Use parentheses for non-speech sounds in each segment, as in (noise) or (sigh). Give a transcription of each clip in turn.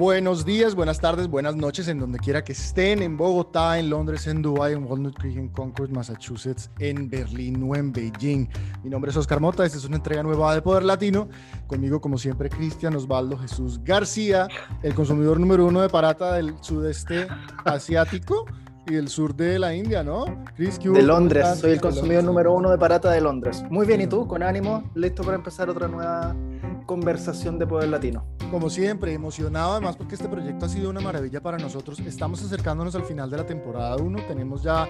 Buenos días, buenas tardes, buenas noches, en donde quiera que estén, en Bogotá, en Londres, en Dubai, en Walnut Creek, en Concord, Massachusetts, en Berlín o en Beijing. Mi nombre es Oscar Mota, esta es una entrega nueva de Poder Latino. Conmigo, como siempre, Cristian Osvaldo Jesús García, el consumidor número uno de parata del sudeste asiático y del sur de la India, ¿no? Chris, de Londres, soy el consumidor número uno de parata de Londres. Muy bien, ¿y tú? Con ánimo, listo para empezar otra nueva conversación de Poder Latino. Como siempre, emocionado además porque este proyecto ha sido una maravilla para nosotros. Estamos acercándonos al final de la temporada 1, tenemos ya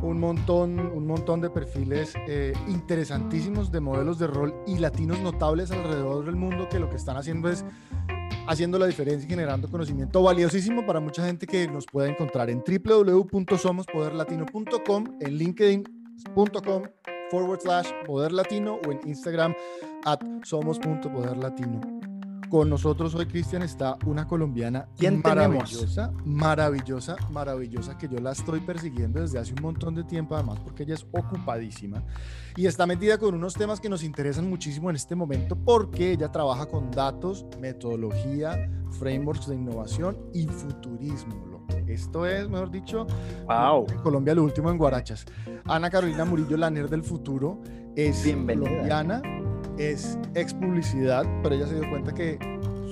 un montón, un montón de perfiles eh, interesantísimos de modelos de rol y latinos notables alrededor del mundo que lo que están haciendo es haciendo la diferencia y generando conocimiento valiosísimo para mucha gente que nos puede encontrar en www.somospoderlatino.com, en linkedin.com forward slash poder latino o en Instagram at somos.poderlatino. Con nosotros hoy, Cristian, está una colombiana maravillosa, maravillosa, maravillosa, que yo la estoy persiguiendo desde hace un montón de tiempo, además, porque ella es ocupadísima y está metida con unos temas que nos interesan muchísimo en este momento, porque ella trabaja con datos, metodología, frameworks de innovación y futurismo. Esto es, mejor dicho, wow. Colombia lo último en Guarachas. Ana Carolina Murillo, la nerd del futuro, es colombiana es ex publicidad, pero ella se dio cuenta que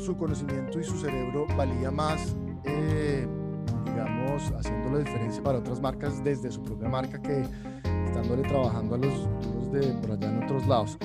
su conocimiento y su cerebro valía más, eh, digamos, haciendo la diferencia para otras marcas desde su propia marca que estándole trabajando a los duros de por allá en otros lados.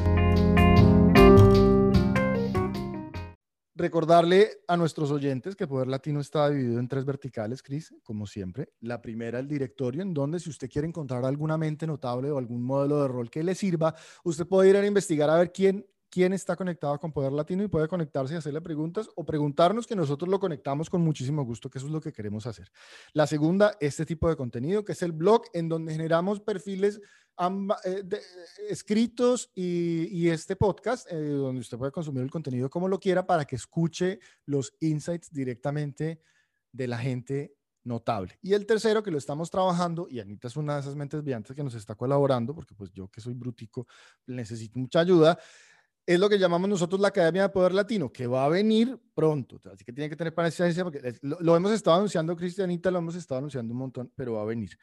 Recordarle a nuestros oyentes que Poder Latino está dividido en tres verticales, Cris, como siempre. La primera, el directorio, en donde si usted quiere encontrar alguna mente notable o algún modelo de rol que le sirva, usted puede ir a investigar a ver quién quién está conectado con Poder Latino y puede conectarse y hacerle preguntas o preguntarnos que nosotros lo conectamos con muchísimo gusto, que eso es lo que queremos hacer. La segunda, este tipo de contenido, que es el blog en donde generamos perfiles eh, escritos y, este podcast, eh, donde usted puede consumir el contenido como lo quiera para que escuche los insights directamente de la gente notable. Y el tercero, que lo estamos trabajando, y Anita es una de esas mentes brillantes que nos está colaborando, porque pues yo que soy brutico necesito mucha ayuda, es lo que llamamos nosotros la Academia de Poder Latino, que va a venir pronto. Así que tiene que tener paciencia porque lo, hemos estado anunciando, Cristianita, lo hemos estado anunciando un montón, pero va a venir.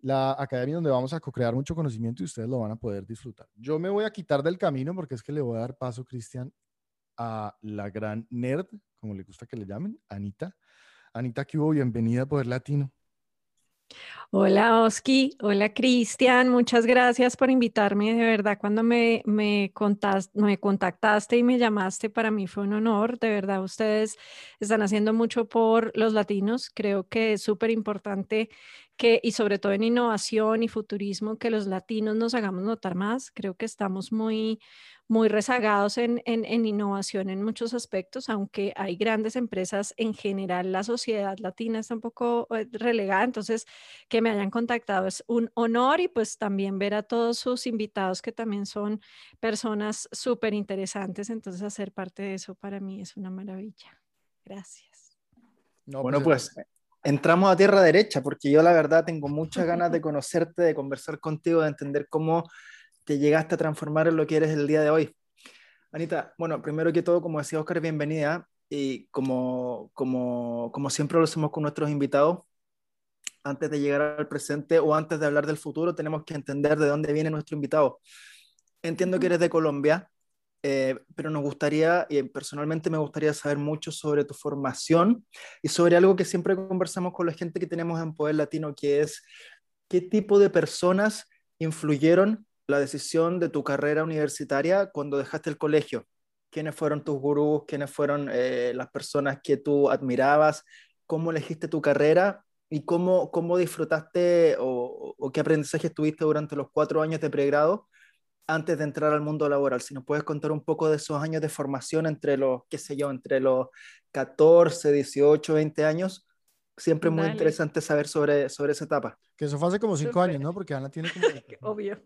La academia donde vamos a co-crear mucho conocimiento y ustedes lo van a poder disfrutar. Yo me voy a quitar del camino porque es que le voy a dar paso, Cristian, a la gran nerd, como le gusta que le llamen, Anita. Anita, hubo, bienvenida a Poder Latino. Hola Oski, hola Cristian, muchas gracias por invitarme. De verdad, cuando me, me, me contactaste y me llamaste, para mí fue un honor. De verdad, ustedes están haciendo mucho por los latinos. Creo que es súper importante que, y sobre todo en innovación y futurismo, que los latinos nos hagamos notar más. Creo que estamos muy, muy rezagados en, innovación en muchos aspectos, aunque hay grandes empresas, en general la sociedad latina está un poco eh, relegada, entonces que me hayan contactado es un honor y pues también ver a todos sus invitados que también son personas súper interesantes, entonces hacer parte de eso para mí es una maravilla. Gracias. bueno, pues, pues entramos a tierra derecha, porque yo la verdad tengo muchas (laughs) ganas de conocerte, de conversar contigo, de entender cómo te llegaste a transformar en lo que eres el día de hoy. Anita, bueno, primero que todo, como decía Oscar, bienvenida. Y como, como, como siempre lo hacemos con nuestros invitados, antes de llegar al presente o antes de hablar del futuro, tenemos que entender de dónde viene nuestro invitado. Entiendo que eres de Colombia, eh, pero nos gustaría, y personalmente me gustaría saber mucho sobre tu formación y sobre algo que siempre conversamos con la gente que tenemos en Poder Latino, que es qué tipo de personas influyeron la decisión de tu carrera universitaria cuando dejaste el colegio. ¿Quiénes fueron tus gurús? ¿Quiénes fueron eh, las personas que tú admirabas? ¿Cómo elegiste tu carrera? ¿Y cómo, cómo disfrutaste o, o qué aprendizaje tuviste durante los cuatro años de pregrado antes de entrar al mundo laboral? Si nos puedes contar un poco de esos años de formación entre los, qué sé yo, entre los 14, 18, 20 años, siempre muy interesante saber sobre, sobre esa etapa. Que eso fue hace como cinco años, ¿no? Porque Ana tiene (laughs) como... (laughs) Obvio.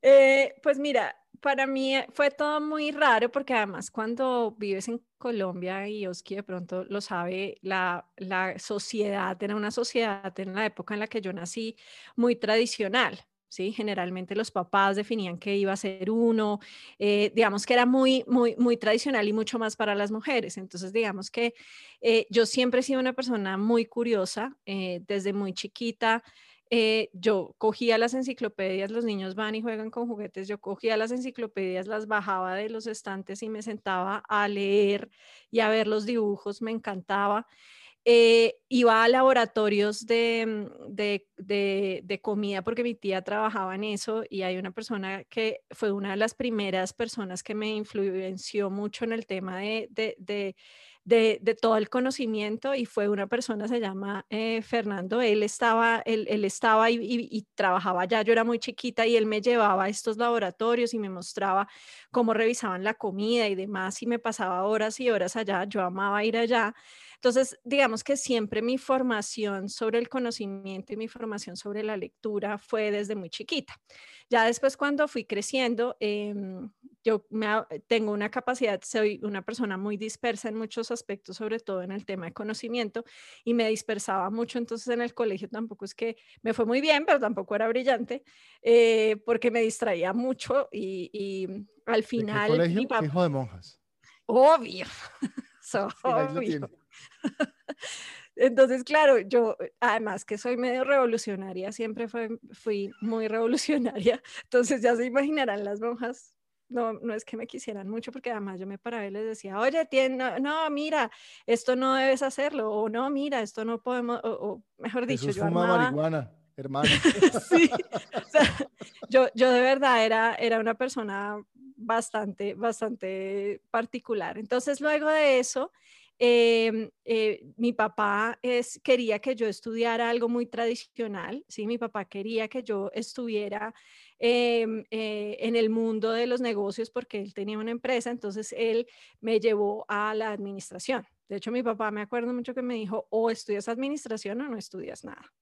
Eh, pues mira, para mí eh, fue todo muy raro porque además cuando vives en Colombia y Oski de pronto lo sabe, la, la sociedad era una sociedad en la época en la que yo nací muy tradicional. ¿Sí? Generalmente los papás definían que iba a ser uno, eh, digamos que era muy, muy, muy tradicional y mucho más para las mujeres. Entonces, digamos que eh, yo siempre he sido una persona muy curiosa, desde muy chiquita. yo cogía las enciclopedias, los niños van y juegan con juguetes, yo cogía las enciclopedias, las bajaba de los estantes y me sentaba a leer y a ver los dibujos, me encantaba. Eh, iba a laboratorios mm, de, de, comida porque mi tía trabajaba en eso y hay una persona que fue una de las primeras personas que me influenció mucho en el tema de, de todo el conocimiento y fue una persona, se llama eh, Fernando, él estaba, él, él estaba y, y, trabajaba allá, yo era muy chiquita y él me llevaba a estos laboratorios y me mostraba cómo revisaban la comida y demás y me pasaba horas y horas allá, yo amaba ir allá. Entonces, digamos que siempre mi formación sobre el conocimiento y mi formación sobre la lectura fue desde muy chiquita. Ya después cuando fui creciendo, em, yo me, tengo una capacidad, soy una persona muy dispersa en muchos aspectos, sobre todo en el tema de conocimiento, y me dispersaba mucho, entonces en el colegio tampoco es que me fue muy bien, pero tampoco era brillante, eh, porque me distraía mucho y, al final... ¿De qué colegio? Hijo de monjas. Obvio. (laughs) So, obvio. (laughs) Entonces, claro, yo además que soy medio revolucionaria, siempre fui muy revolucionaria, (laughs) entonces ya se imaginarán las monjas. No, no es que me quisieran mucho, porque además yo me paraba y les decía, oye, tiene, no, mira, esto no debes hacerlo, o no, mira, esto no podemos, o, mejor dicho, yo fuma marihuana, hermano. (laughs) sí, yo, yo de verdad era, era una persona bastante, bastante particular. Entonces, luego de eso, Em, eh, mi papá es, quería que yo estudiara algo muy tradicional, ¿sí? Mi papá quería que yo estuviera em, eh, en el mundo de los negocios porque él tenía una empresa, entonces él me llevó a la administración. De hecho, mi papá me acuerdo mucho que me dijo, o estudias administración o no estudias nada.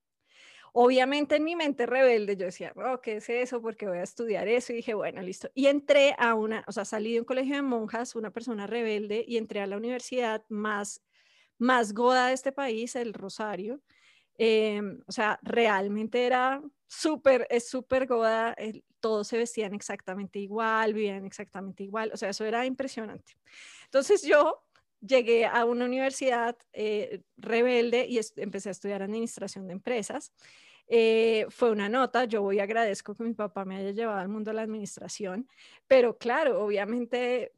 Obviamente en mi mente rebelde yo decía, oh, ¿qué es eso? Porque voy a estudiar eso. Y dije, bueno, listo. Y entré a una, o sea, salí de un colegio de monjas, una persona rebelde, y entré a la universidad más, más goda de este país, el Rosario. Em, o sea, realmente era súper, es súper goda, todos se vestían exactamente igual, vivían exactamente igual, o sea, eso era impresionante. Entonces yo llegué a una universidad eh, rebelde y empecé a estudiar administración de empresas. Eh, fue una nota, yo voy agradezco que mi papá me haya llevado al mundo de la administración, pero claro, obviamente,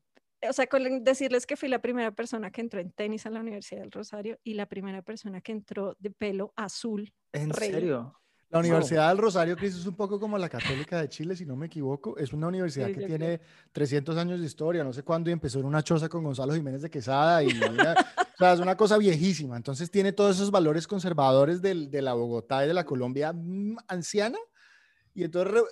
o sea, con decirles que fui la primera persona que entró en tenis en la Universidad del Rosario y la primera persona que entró de pelo azul. ¿En serio? La Universidad del Rosario, Cris, es un poco como la Católica de Chile, si no me equivoco. Es una universidad que tiene 300 años de historia. No sé cuándo empezó en una choza con Gonzalo Jiménez de Quesada. Y, o sea, es una cosa viejísima. Entonces tiene todos esos valores conservadores del, de la Bogotá y de la Colombia mm, anciana. Y entonces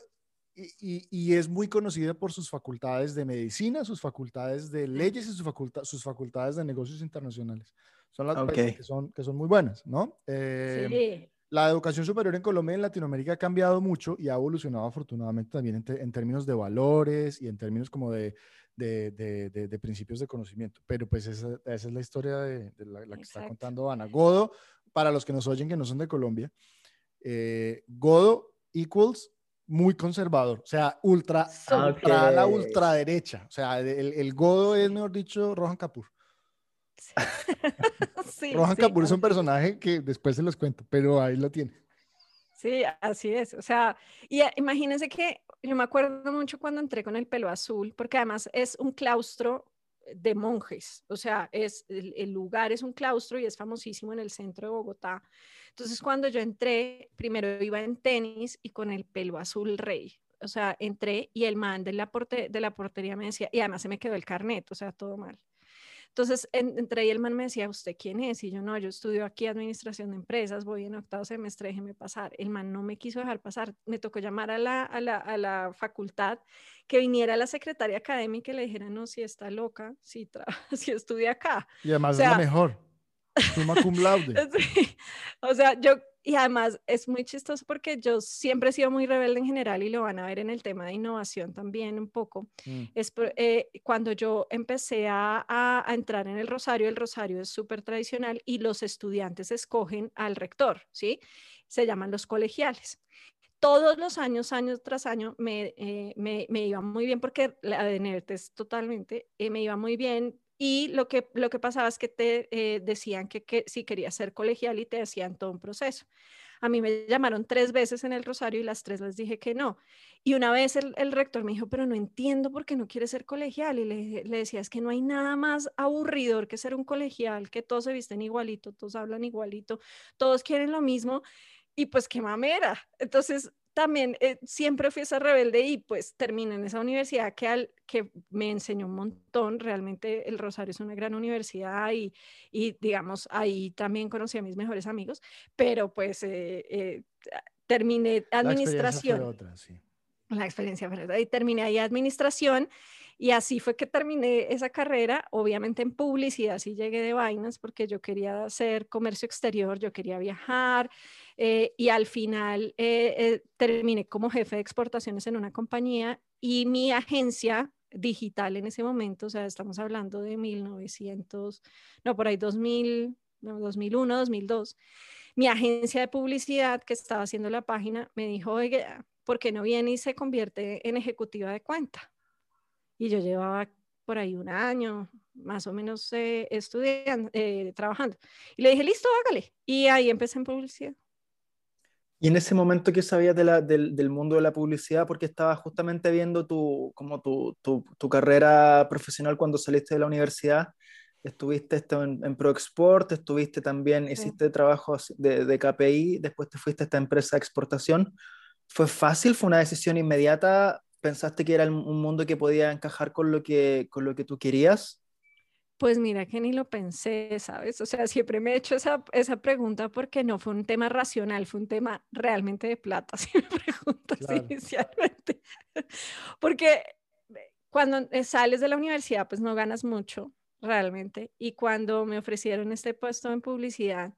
y, y, es muy conocida por sus facultades de medicina, sus facultades de leyes y sus, faculta sus facultades de negocios internacionales. Son las que, son, que son muy buenas, ¿no? Eh, sí la educación superior en Colombia y en Latinoamérica ha cambiado mucho y ha evolucionado afortunadamente también en, términos de valores y en términos como de, de, de, principios de conocimiento. Pero pues esa, esa es la historia de, la, que está contando Ana. Godo, para los que nos oyen que no son de Colombia, eh, Godo equals muy conservador, o sea, ultra, ultra la ultraderecha. O sea, el, el Godo es, mejor dicho, Rohan Kapoor. (laughs) sí, Rohan Kapoor es un personaje que después se los cuento, pero ahí lo tiene. Sí, así es. O sea, y imagínense que yo me acuerdo mucho cuando entré con el pelo azul, porque además es un claustro de monjes, o sea, es el, lugar es un claustro y es famosísimo en el centro de Bogotá. Entonces, cuando yo entré, primero iba en tenis y con el pelo azul rey. O sea, entré y el man de la, de la portería me decía, y además se me quedó el carnet, o sea, todo mal. Entonces, entre y el man me decía, ¿usted quién es? Y yo, no, yo estudio aquí administración de empresas, voy en octavo semestre, déjeme pasar. El man no me quiso dejar pasar, me tocó llamar a la, a la, a la facultad, que viniera la secretaria académica y le dijera, no, si está loca, si, (laughs) si estudia acá. Y además es la mejor. (laughs) Suma cum laude. O sea, yo y además es muy chistoso porque yo siempre he sido muy rebelde en general y lo van a ver en el tema de innovación también un poco. Mm. Es eh, cuando yo empecé a, a, entrar en el Rosario, el Rosario es súper tradicional y los estudiantes escogen al rector, ¿sí? Se llaman los colegiales. todos los años, años tras año, me, eh, me, me iba muy bien porque la de NERTES totalmente, eh, me iba muy bien. Y lo que, lo que pasaba es que te eh, decían que, que, si querías ser colegial y te hacían todo un proceso. A mí me llamaron tres veces en el Rosario y las tres les dije que no. Y una vez el, el rector me dijo, pero no entiendo por qué no quieres ser colegial. Y le, le, decía, es que no hay nada más aburridor que ser un colegial, que todos se visten igualito, todos hablan igualito, todos quieren lo mismo y pues qué mamera. Entonces, también eh, siempre fui esa rebelde y pues terminé en esa universidad que, al, que me enseñó un montón. Realmente el Rosario es una gran universidad y, y digamos, ahí también conocí a mis mejores amigos, pero pues eh, eh, terminé administración. La experiencia fue otra, sí. La experiencia fue otra. Y terminé ahí administración y así fue que terminé esa carrera, obviamente en publicidad, sí llegué de vainas porque yo quería hacer comercio exterior, yo quería viajar eh, y al final eh, eh, terminé como jefe de exportaciones en una compañía y mi agencia digital en ese momento, o sea, estamos hablando de 1900, no, por ahí 2000, no, 2001, 2002, mi agencia de publicidad que estaba haciendo la página me dijo, oye, ¿por qué no viene y se convierte en ejecutiva de cuenta? y yo llevaba por ahí un año más o menos eh, estudiando, eh, trabajando. Y le dije, listo, hágale. Y ahí empecé en publicidad. Y en ese momento que sabías de la, del, del, mundo de la publicidad, porque estabas justamente viendo tu, como tu, tu, tu, carrera profesional cuando saliste de la universidad, estuviste en, en ProExport, estuviste también, sí. hiciste trabajos de, de, KPI, después te fuiste a esta empresa de exportación. ¿Fue fácil? ¿Fue una decisión inmediata pensaste que era un mundo que podía encajar con lo que, con lo que tú querías? Pues mira que ni lo pensé, ¿sabes? O sea, siempre me he hecho esa, esa pregunta porque no fue un tema racional, fue un tema realmente de plata, (laughs) si me preguntas claro. inicialmente. (laughs) Porque cuando sales de la universidad, pues no ganas mucho realmente. Y cuando me ofrecieron este puesto en publicidad,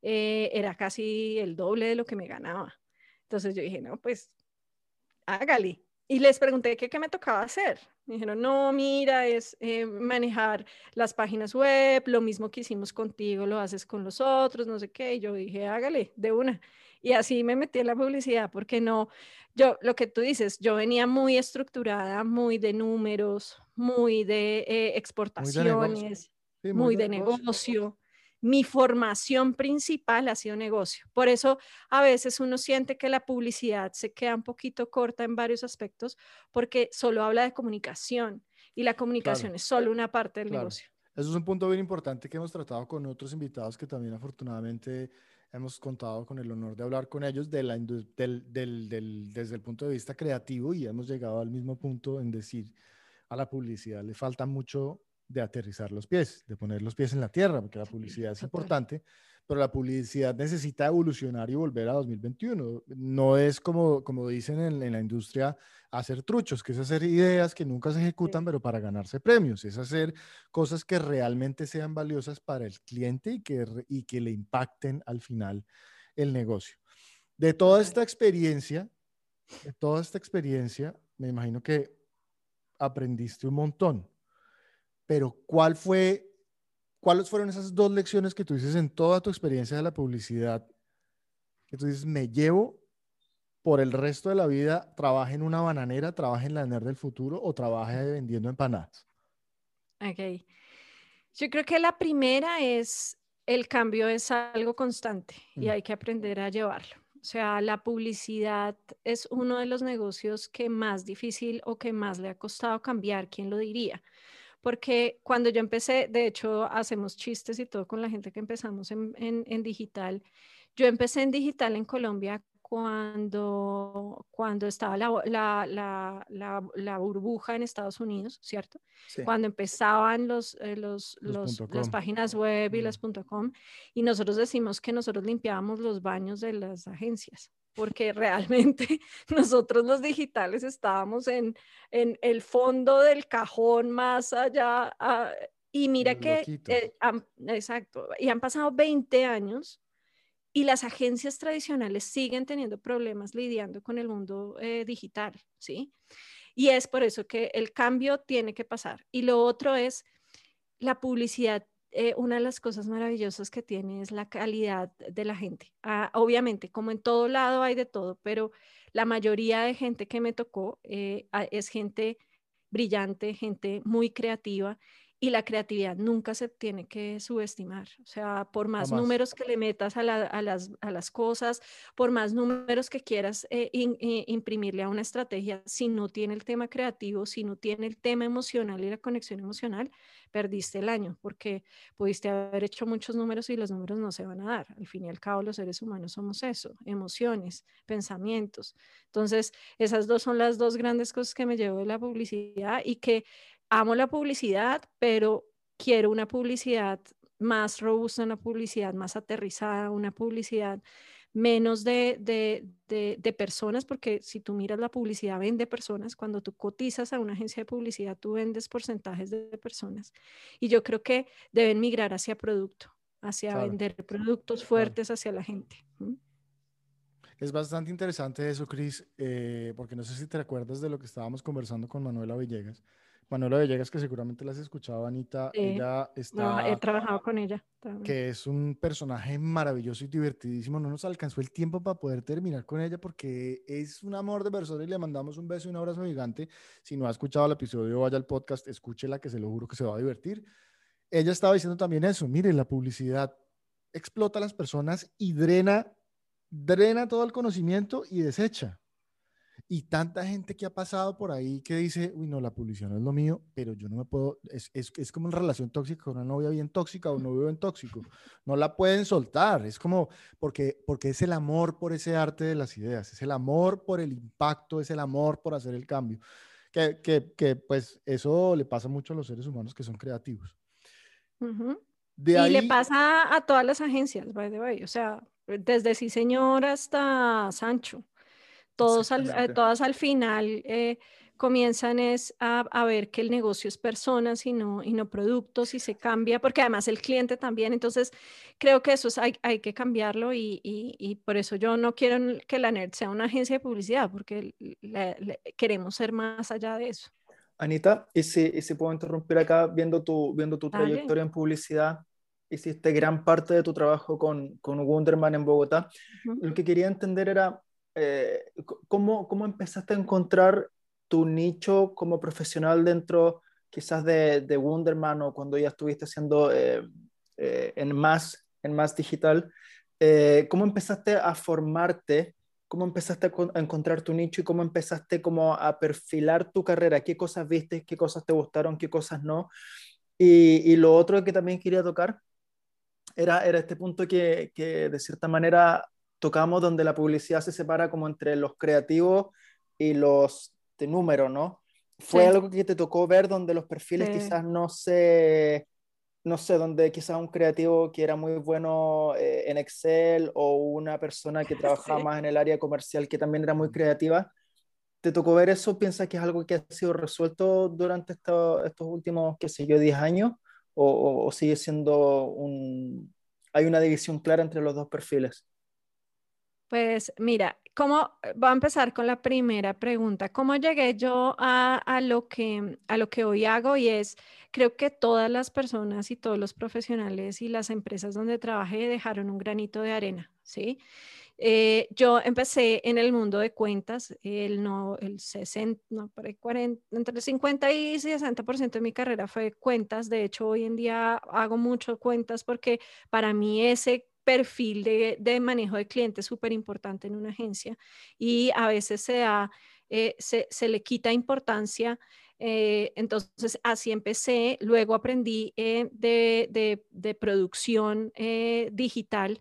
eh, era casi el doble de lo que me ganaba. Entonces yo dije, no, pues hágale. Y les pregunté qué, qué me tocaba hacer. Me dijeron, no, mira, es eh, manejar las páginas web, lo mismo que hicimos contigo, lo haces con los otros, no sé qué. Y yo dije, hágale, de una. Y así me metí en la publicidad, porque no, yo, lo que tú dices, yo venía muy estructurada, muy de números, muy de eh, exportaciones, muy de negocio. Sí, muy muy de negocio. negocio mi formación principal ha sido negocio. Por eso a veces uno siente que la publicidad se queda un poquito corta en varios aspectos porque solo habla de comunicación y la comunicación claro. es solo una parte del claro. negocio. Eso es un punto bien importante que hemos tratado con otros invitados que también afortunadamente hemos contado con el honor de hablar con ellos de la, del, del, del, desde el punto de vista creativo y hemos llegado al mismo punto en decir a la publicidad le falta mucho de aterrizar los pies, de poner los pies en la tierra, porque la publicidad es importante, pero la publicidad necesita evolucionar y volver a 2021. No es como, como dicen en, en la industria, hacer truchos, que es hacer ideas que nunca se ejecutan, pero para ganarse premios, es hacer cosas que realmente sean valiosas para el cliente y que, y que le impacten al final el negocio. De toda esta experiencia, de toda esta experiencia, me imagino que aprendiste un montón pero ¿cuál fue, cuáles fueron esas dos lecciones que tú dices en toda tu experiencia de la publicidad? Que tú dices, me llevo por el resto de la vida, trabaje en una bananera, trabaje en la NER del futuro o trabaje vendiendo empanadas. Ok. Yo creo que la primera es, el cambio es algo constante y hay que aprender a llevarlo. O sea, la publicidad es uno de los negocios que más difícil o que más le ha costado cambiar, ¿quién lo diría? Porque cuando yo empecé, de hecho, hacemos chistes y todo con la gente que empezamos en, en, en digital. Yo empecé en digital en Colombia cuando, cuando estaba la, la, la, la, la burbuja en Estados Unidos, ¿cierto? Sí. Cuando empezaban los, eh, los, los, los las páginas web y mm. las .com, y nosotros decimos que nosotros limpiábamos los baños de las agencias, porque realmente (laughs) nosotros los digitales estábamos en, en el fondo del cajón más allá. Uh, y mira que, eh, han, exacto, y han pasado 20 años y las agencias tradicionales siguen teniendo problemas lidiando con el mundo eh, digital, ¿sí? Y es por eso que el cambio tiene que pasar. Y lo otro es, la publicidad eh, una de las cosas maravillosas que tiene es la calidad de la gente. Ah, obviamente, como en todo lado hay de todo, pero la mayoría de gente que me tocó eh, es gente brillante, gente muy creativa y la creatividad nunca se tiene que subestimar. O sea, por más números que le metas a, las, cosas, por más números que quieras eh, eh, imprimirle a una estrategia, si no tiene el tema creativo, si no tiene el tema emocional y la conexión emocional, perdiste el año porque pudiste haber hecho muchos números y los números no se van a dar. Al fin y al cabo, los seres humanos somos eso, emociones, pensamientos. Entonces, esas dos son las dos grandes cosas que me llevo de la publicidad y que amo la publicidad, pero quiero una publicidad más robusta, una publicidad más aterrizada, una publicidad menos de, de, personas, porque si tú miras la publicidad, vende personas. Cuando tú cotizas a una agencia de publicidad, tú vendes porcentajes de personas. Y yo creo que deben migrar hacia producto, hacia vender productos fuertes hacia la gente. Es bastante interesante eso, Cris, eh, porque no sé si te recuerdas de lo que estábamos conversando con Manuela Villegas Manuela Villegas, que seguramente la has escuchado, Anita, ella está... he trabajado con ella. Que es un personaje maravilloso y divertidísimo. No nos alcanzó el tiempo para poder terminar con ella porque es un amor de persona y le mandamos un beso y un abrazo gigante. Si no ha escuchado el episodio, vaya al podcast, escúchela, que se lo juro que se va a divertir. Ella estaba diciendo también eso, mire, la publicidad explota a las personas y drena, drena todo el conocimiento y desecha. Y tanta gente que ha pasado por ahí que dice, uy, no, la publicidad no es lo mío, pero yo no me puedo, es, es, es como una relación tóxica con una novia bien tóxica o un novio bien tóxico. (laughs) No la pueden soltar, es como, porque, porque es el amor por ese arte de las ideas, es el amor por el impacto, es el amor por hacer el cambio. Que, que, que pues eso le pasa mucho a los seres humanos que son creativos. y le pasa a todas las agencias, by the way, o sea, desde Sí Señor hasta Sancho todos al, eh, todas al final eh, comienzan es a, ver que el negocio es personas y no, y no productos y se cambia, porque además el cliente también, entonces creo que eso es, hay, hay que cambiarlo y, y, por eso yo no quiero que la NERD sea una agencia de publicidad, porque queremos ser más allá de eso. Anita, y si, y si puedo interrumpir acá, viendo tu, viendo tu trayectoria en publicidad, hiciste gran parte de tu trabajo con, con Wonderman en Bogotá. Lo que quería entender era, eh, ¿cómo, ¿cómo, empezaste a encontrar tu nicho como profesional dentro quizás de, de Wonderman o cuando ya estuviste haciendo eh, eh, en, más, en más digital? ¿Cómo empezaste a formarte? ¿Cómo empezaste a, encontrar tu nicho y cómo empezaste como a perfilar tu carrera? ¿Qué cosas viste? ¿Qué cosas te gustaron? ¿Qué cosas no? Y, y lo otro que también quería tocar era, era este punto que, que de cierta manera tocamos donde la publicidad se separa como entre los creativos y los de número, ¿no? Fue algo que te tocó ver donde los perfiles quizás no sé, no sé, donde quizás un creativo que era muy bueno eh, en Excel o una persona que trabajaba más en el área comercial que también era muy creativa. ¿Te tocó ver eso? ¿Piensas que es algo que ha sido resuelto durante estos últimos, qué sé yo, 10 años? ¿O, o sigue siendo un... hay una división clara entre los dos perfiles? Pues mira, ¿cómo, voy a empezar con la primera pregunta. ¿Cómo llegué yo a, lo que, a lo que hoy hago? Y es, creo que todas las personas y todos los profesionales y las empresas donde trabajé dejaron un granito de arena, ¿sí? Eh, yo empecé en el mundo de cuentas, el, no, el 60, no, 40, entre el 50 y 60% de mi carrera fue cuentas. De hecho, hoy en día hago mucho cuentas porque para mí ese perfil de, manejo de clientes súper importante en una agencia y a veces se, da, eh, se, le quita importancia. Eh, entonces, así empecé. Luego aprendí eh, de, de, producción digital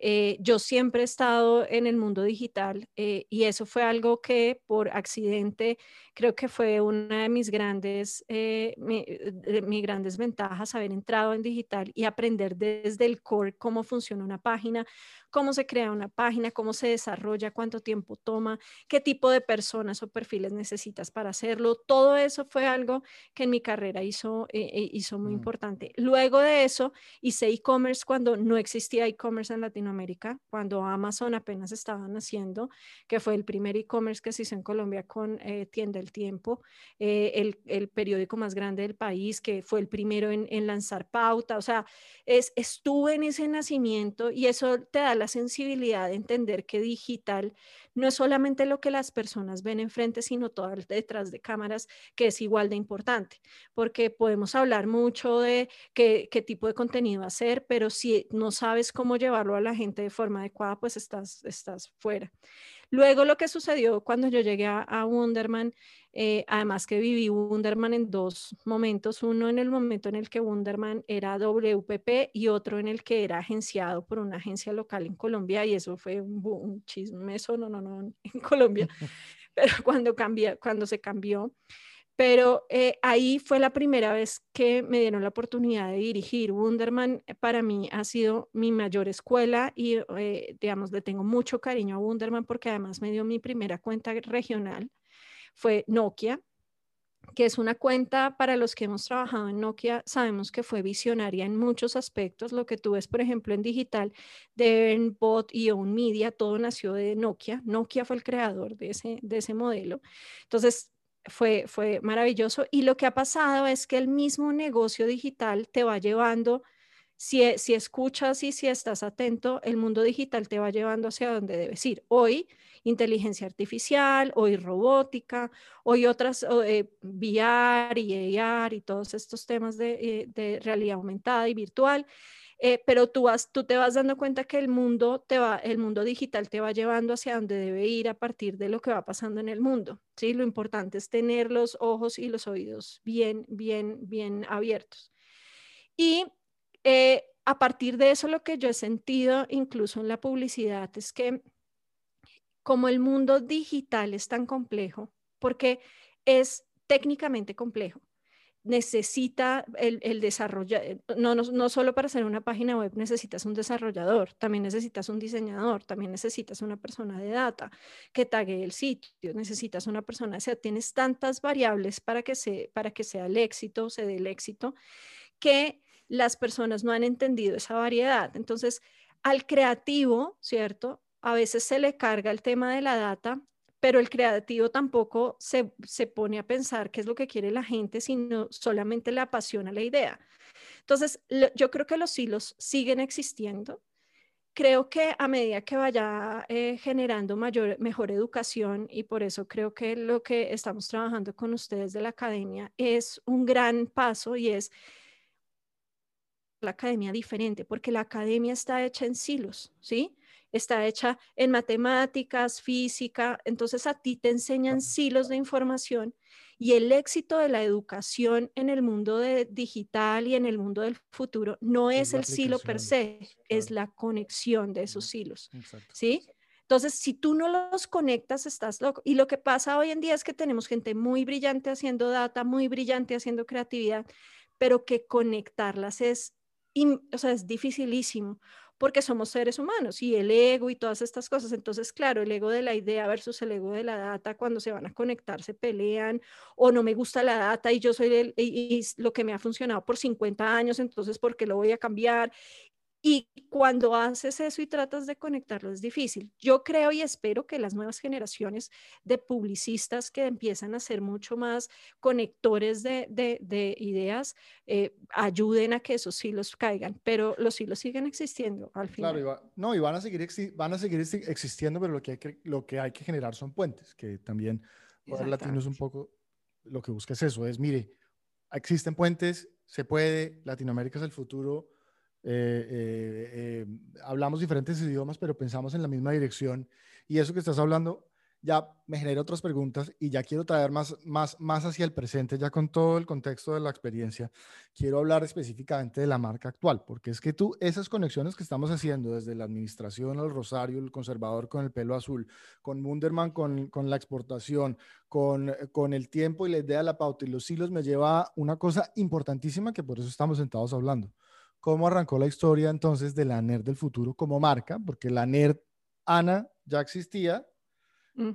eh, yo siempre he estado en el mundo digital eh, y eso fue algo que por accidente creo que fue una de mis grandes, eh, mis grandes ventajas, haber entrado en digital y aprender desde el core cómo funciona una página, cómo se crea una página, cómo se desarrolla, cuánto tiempo toma, qué tipo de personas o perfiles necesitas para hacerlo. Todo eso fue algo que en mi carrera hizo, hizo muy mm. importante. Luego de eso hice e-commerce cuando no existía e-commerce en Latinoamérica cuando Amazon apenas estaba naciendo, que fue el primer e-commerce que se hizo en Colombia con eh, Tienda El Tiempo, eh, el, el, periódico más grande del país, que fue el primero en, en lanzar pauta. O sea, es, estuve en ese nacimiento y eso te da la sensibilidad de entender que digital no es solamente lo que las personas ven enfrente, sino todo detrás de cámaras, que es igual de importante, porque podemos hablar mucho de qué, qué tipo de contenido hacer, pero si no sabes cómo llevarlo a la gente de forma adecuada, pues estás, estás fuera. Luego lo que sucedió cuando yo llegué a, Wonderman, eh, además que viví Wonderman en dos momentos, uno en el momento en el que Wonderman era WPP y otro en el que era agenciado por una agencia local en Colombia y eso fue un, un chisme, eso no, no, no, en (laughs) Colombia, (laughs) pero cuando, cambió, cuando se cambió, pero eh, ahí fue la primera vez que me dieron la oportunidad de dirigir. Wunderman eh, para mí ha sido mi mayor escuela y, eh, digamos, le tengo mucho cariño a Wunderman porque además me dio mi primera cuenta regional. Fue Nokia, que es una cuenta para los que hemos trabajado en Nokia, sabemos que fue visionaria en muchos aspectos. Lo que tú ves, por ejemplo, en digital, de Bot y Own Media, todo nació de Nokia. Nokia fue el creador de ese, de ese modelo. Entonces, fue, fue maravilloso. Y lo que ha pasado es que el mismo negocio digital te va llevando, si, e, si escuchas y si estás atento, el mundo digital te va llevando hacia donde debes ir. Hoy, inteligencia artificial, hoy robótica, hoy otras, eh, VR y AR y todos estos temas de, eh, de realidad aumentada y virtual. Eh, pero tú, vas, tú te vas dando cuenta que el mundo, te va, el mundo digital te va llevando hacia donde debe ir a partir de lo que va pasando en el mundo. ¿sí? Lo importante es tener los ojos y los oídos bien, bien, bien abiertos. Y eh, a partir de eso, lo que yo he sentido incluso en la publicidad es que como el mundo digital es tan complejo, porque es técnicamente complejo, necesita el, el desarrollo, eh, no, no, no, solo para hacer una página web necesitas un desarrollador, también necesitas un diseñador, también necesitas una persona de data que tague el sitio, necesitas una persona, o sea, tienes tantas variables para que, se, para que sea el éxito, se dé el éxito, que las personas no han entendido esa variedad. Entonces, al creativo, ¿cierto? A veces se le carga el tema de la data pero el creativo tampoco se, se, pone a pensar qué es lo que quiere la gente, sino solamente le apasiona la idea. Entonces, yo creo que los hilos siguen existiendo. Creo que a medida que vaya eh, generando mayor, mejor educación, y por eso creo que lo que estamos trabajando con ustedes de la academia es un gran paso y es la academia diferente, porque la academia está hecha en silos, ¿sí? Está hecha en matemáticas, física, entonces a ti te enseñan silos de información y el éxito de la educación en el mundo de digital y en el mundo del futuro no es, el silo per se, es la conexión de esos silos, ¿sí? Entonces, si tú no los conectas, estás loco. Y lo que pasa hoy en día es que tenemos gente muy brillante haciendo data, muy brillante haciendo creatividad, pero que conectarlas es, o sea, es dificilísimo porque somos seres humanos y el ego y todas estas cosas. Entonces, claro, el ego de la idea versus el ego de la data, cuando se van a conectar, se pelean o no me gusta la data y yo soy el, lo que me ha funcionado por 50 años, entonces, ¿por qué lo voy a cambiar? Y cuando haces eso y tratas de conectarlo es difícil. Yo creo y espero que las nuevas generaciones de publicistas que empiezan a ser mucho más conectores de, de, ideas eh, ayuden a que esos hilos caigan, pero los hilos siguen existiendo al final. Claro, no, y van a seguir, van a seguir existiendo, pero lo que, hay que, lo que hay que generar son puentes, que también Poder Latino es un poco lo que busca es eso, es mire, existen puentes, se puede, Latinoamérica es el futuro eh, eh, eh, hablamos diferentes idiomas, pero pensamos en la misma dirección. Y eso que estás hablando ya me genera otras preguntas y ya quiero traer más, más, más hacia el presente, ya con todo el contexto de la experiencia. Quiero hablar específicamente de la marca actual, porque es que tú, esas conexiones que estamos haciendo desde la administración al Rosario, el conservador con el pelo azul, con Munderman con, la exportación, con, con el tiempo y la idea de la pauta y los hilos, me lleva a una cosa importantísima que por eso estamos sentados hablando cómo arrancó la historia entonces de la NER del futuro como marca, porque la NER Ana ya existía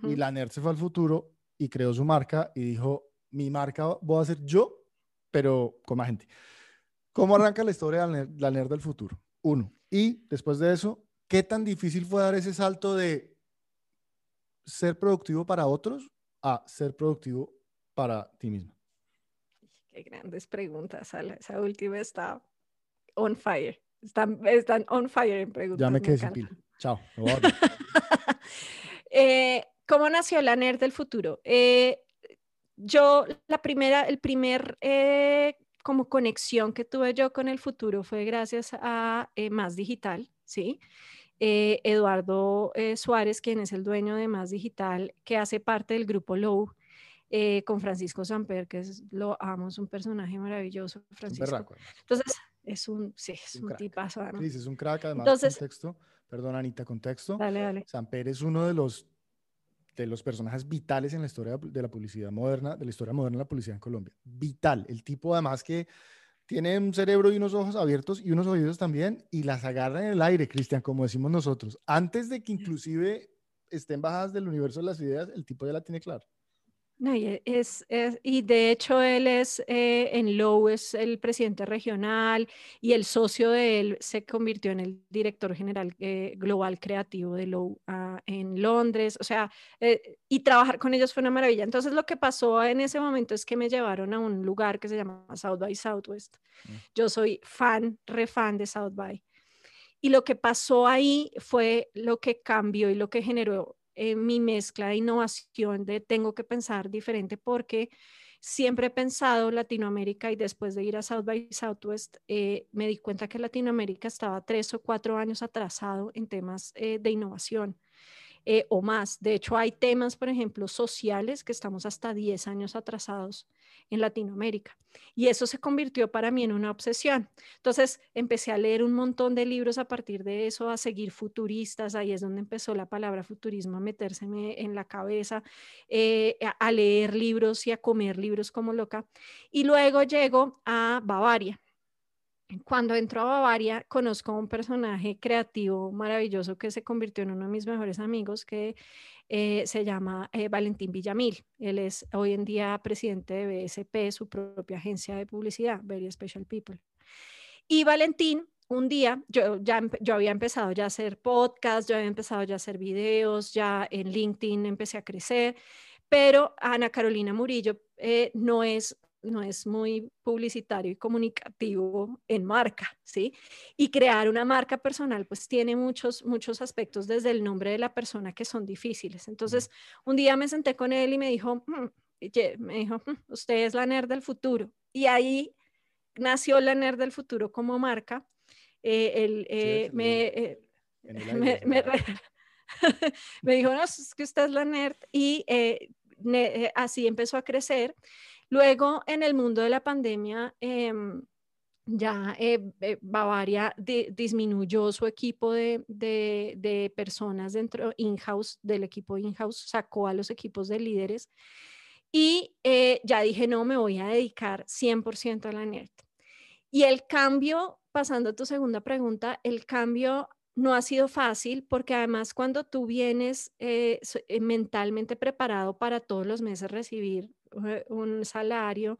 y la NER se fue al futuro y creó su marca y dijo, mi marca voy a ser yo, pero con más gente. ¿Cómo arranca la historia de la NER, del futuro? Uno. Y después de eso, ¿qué tan difícil fue dar ese salto de ser productivo para otros a ser productivo para ti mismo? Qué grandes preguntas, Esa última está on fire. Están, están on fire en preguntas. Ya me quedé sin pila. Chao. (laughs) eh, ¿Cómo nació la NER del futuro? Eh, yo, la primera, el primer eh, como conexión que tuve yo con el futuro fue gracias a Más Digital, ¿sí? Eduardo Suárez, quien es el dueño de Más Digital, que hace parte del grupo Low, con Francisco Samper, que es, lo amo, es un personaje maravilloso, Francisco. Entonces, es un, sí, es, un, tipazo. Sí, es un crack, además, Entonces, contexto, perdón, Anita, contexto. Dale, dale. Samper es uno de los de los personajes vitales en la historia de la publicidad moderna, de la historia moderna de la publicidad en Colombia. Vital. El tipo además que tiene un cerebro y unos ojos abiertos y unos oídos también y las agarra en el aire, Cristian, como decimos nosotros. Antes de que inclusive estén bajadas del universo de las ideas, el tipo ya la tiene claro. No, y, es, y de hecho él es eh, en Lowe, es el presidente regional y el socio de él se convirtió en el director general eh, global creativo de Lowe ah, en Londres. O sea, eh, y trabajar con ellos fue una maravilla. Entonces lo que pasó en ese momento es que me llevaron a un lugar que se llama South by Southwest. Mm. Yo soy fan, refan de South by. Y lo que pasó ahí fue lo que cambió y lo que generó eh, mi mezcla de innovación, de tengo que pensar diferente porque siempre he pensado Latinoamérica y después de ir a South by Southwest eh, me di cuenta que Latinoamérica estaba tres o cuatro años atrasado en temas eh, de innovación. Eh, o más. De hecho, hay temas, por ejemplo, sociales que estamos hasta 10 años atrasados en Latinoamérica. Y eso se convirtió para mí en una obsesión. Entonces, empecé a leer un montón de libros a partir de eso, a seguir futuristas. Ahí es donde empezó la palabra futurismo a meterse en la cabeza, eh, a leer libros y a comer libros como loca. Y luego llego a Bavaria cuando entro a Bavaria, conozco a un personaje creativo maravilloso que se convirtió en uno de mis mejores amigos, que eh, se llama eh, Valentín Villamil. Él es hoy en día presidente de BSP, su propia agencia de publicidad, Very Special People. Y Valentín, un día, yo, ya, yo había empezado ya a hacer podcast, yo había empezado ya a hacer videos, ya en LinkedIn empecé a crecer, pero Ana Carolina Murillo eh, no es no es muy publicitario y comunicativo en marca, ¿sí? Y crear una marca personal, pues tiene muchos, muchos aspectos desde el nombre de la persona que son difíciles. Entonces, un día me senté con él y me dijo, mm", me dijo, mm, usted es la nerd del futuro. Y ahí nació la nerd del futuro como marca. Eh, me, eh, (laughs) (laughs) me, dijo, no, es que usted es la nerd. Y eh, así empezó a crecer. Luego, en el mundo de la pandemia, em, ya eh, eh, Bavaria disminuyó su equipo de, personas dentro in-house, del equipo in-house, sacó a los equipos de líderes y eh, ya dije, no, me voy a dedicar 100% a la NERT. Y el cambio, pasando a tu segunda pregunta, el cambio no ha sido fácil porque además cuando tú vienes mentalmente preparado para todos los meses recibir un salario,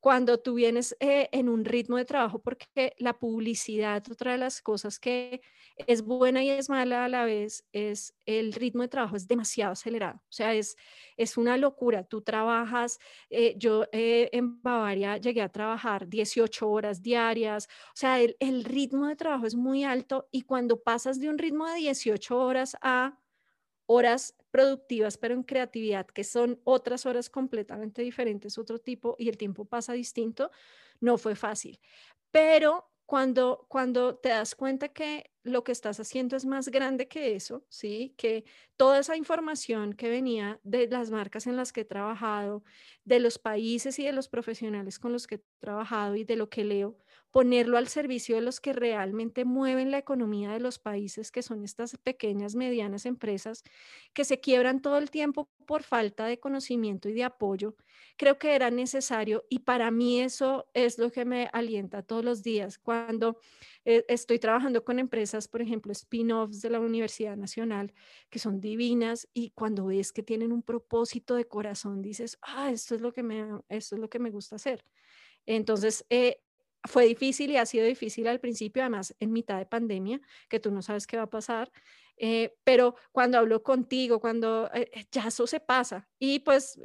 cuando tú vienes eh, en un ritmo de trabajo, porque la publicidad, otra de las cosas que es buena y es mala a la vez, es el ritmo de trabajo es demasiado acelerado, o sea, es, es una locura. Tú trabajas, eh, yo en Bavaria llegué a trabajar 18 horas diarias, o sea, el, el ritmo de trabajo es muy alto y cuando pasas de un ritmo de 18 horas a horas productivas, pero en creatividad, que son otras horas completamente diferentes, otro tipo, y el tiempo pasa distinto, no fue fácil. Pero cuando, cuando te das cuenta que lo que estás haciendo es más grande que eso, ¿sí? Que toda esa información que venía de las marcas en las que he trabajado, de los países y de los profesionales con los que he trabajado y de lo que leo, ponerlo al servicio de los que realmente mueven la economía de los países, que son estas pequeñas, medianas empresas que se quiebran todo el tiempo por falta de conocimiento y de apoyo, creo que era necesario y para mí eso es lo que me alienta todos los días cuando eh, estoy trabajando con empresas, por ejemplo, spin-offs de la Universidad Nacional, que son divinas y cuando ves que tienen un propósito de corazón, dices, ah, esto es lo que me, esto es lo que me gusta hacer. Entonces, eh, fue difícil y ha sido difícil al principio, además en mitad de pandemia, que tú no sabes qué va a pasar. Eh, pero cuando hablo contigo, cuando eh, eh, ya eso se pasa y pues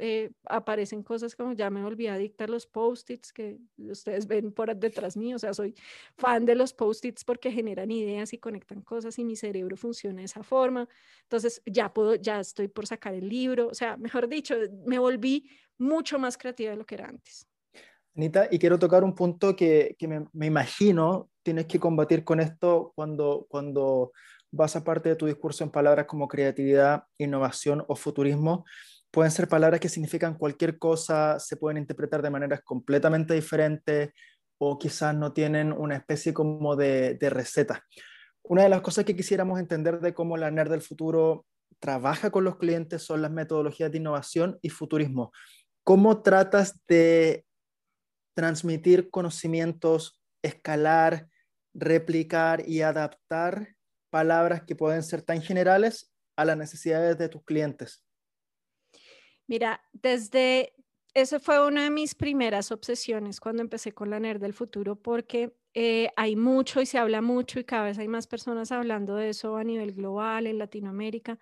aparecen cosas como ya me olvidé a dictar los post-its que ustedes ven por detrás mío, o sea, soy fan de los post-its porque generan ideas y conectan cosas y mi cerebro funciona de esa forma. Entonces ya puedo, ya estoy por sacar el libro, o sea, mejor dicho, me volví mucho más creativa de lo que era antes. Anita, y quiero tocar un punto que, que me, me, imagino tienes que combatir con esto cuando, cuando basa parte de tu discurso en palabras como creatividad, innovación o futurismo. Pueden ser palabras que significan cualquier cosa, se pueden interpretar de maneras completamente diferentes o quizás no tienen una especie como de, de receta. Una de las cosas que quisiéramos entender de cómo la NER del futuro trabaja con los clientes son las metodologías de innovación y futurismo. ¿Cómo tratas de transmitir conocimientos, escalar, replicar y adaptar palabras que pueden ser tan generales a las necesidades de tus clientes? Mira, desde, eso fue una de mis primeras obsesiones cuando empecé con la NER del futuro, porque eh, hay mucho y se habla mucho y cada vez hay más personas hablando de eso a nivel global, en Latinoamérica.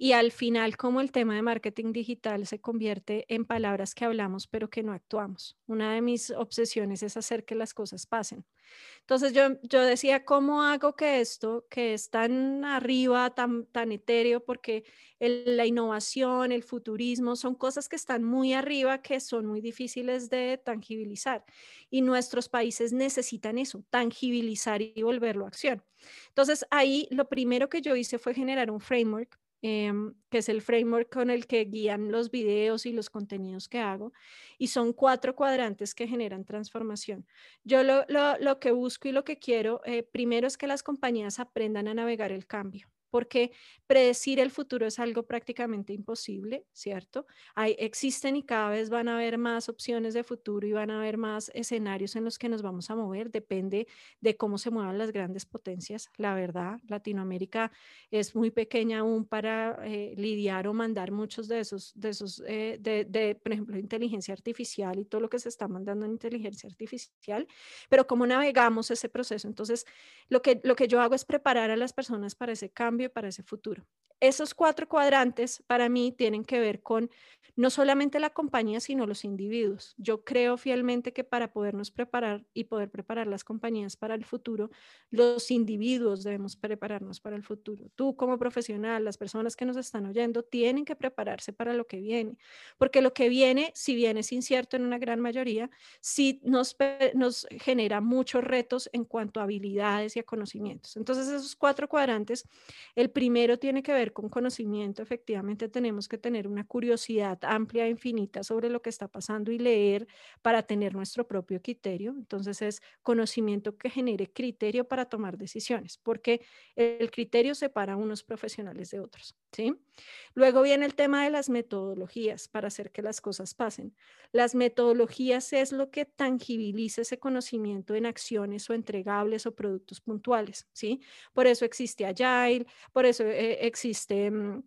Y al final, como el tema de marketing digital se convierte en palabras que hablamos pero que no actuamos. Una de mis obsesiones es hacer que las cosas pasen. Entonces yo, yo decía, ¿cómo hago que esto, que es tan arriba, tan, tan etéreo, porque la innovación, el futurismo, son cosas que están muy arriba, que son muy difíciles de tangibilizar. Y nuestros países necesitan eso, tangibilizar y volverlo a acción. Entonces ahí lo primero que yo hice fue generar un framework Em, que es el framework con el que guían los videos y los contenidos que hago. Y son cuatro cuadrantes que generan transformación. Yo lo, lo, que busco y lo que quiero, eh, primero es que las compañías aprendan a navegar el cambio porque predecir el futuro es algo prácticamente imposible, ¿cierto? Hay, existen y cada vez van a haber más opciones de futuro y van a haber más escenarios en los que nos vamos a mover, depende de cómo se muevan las grandes potencias. La verdad, Latinoamérica es muy pequeña aún para eh, lidiar o mandar muchos de esos, de esos, eh, de, de, por ejemplo, inteligencia artificial y todo lo que se está mandando en inteligencia artificial, pero cómo navegamos ese proceso. Entonces, lo que, lo que yo hago es preparar a las personas para ese cambio para ese futuro. Esos cuatro cuadrantes para mí tienen que ver con no solamente la compañía, sino los individuos. Yo creo fielmente que para podernos preparar y poder preparar las compañías para el futuro, los individuos debemos prepararnos para el futuro. Tú como profesional, las personas que nos están oyendo, tienen que prepararse para lo que viene, porque lo que viene, si bien es incierto en una gran mayoría, sí nos, nos genera muchos retos en cuanto a habilidades y a conocimientos. Entonces, esos cuatro cuadrantes, el primero tiene que ver con conocimiento, efectivamente tenemos que tener una curiosidad amplia e infinita sobre lo que está pasando y leer para tener nuestro propio criterio. Entonces es conocimiento que genere criterio para tomar decisiones, porque el criterio separa a unos profesionales de otros. Luego viene el tema de las metodologías para hacer que las cosas pasen. Las metodologías es lo que tangibiliza ese conocimiento en acciones o entregables o productos puntuales. ¿sí? Por eso existe Agile, por eso eh, existe Mm,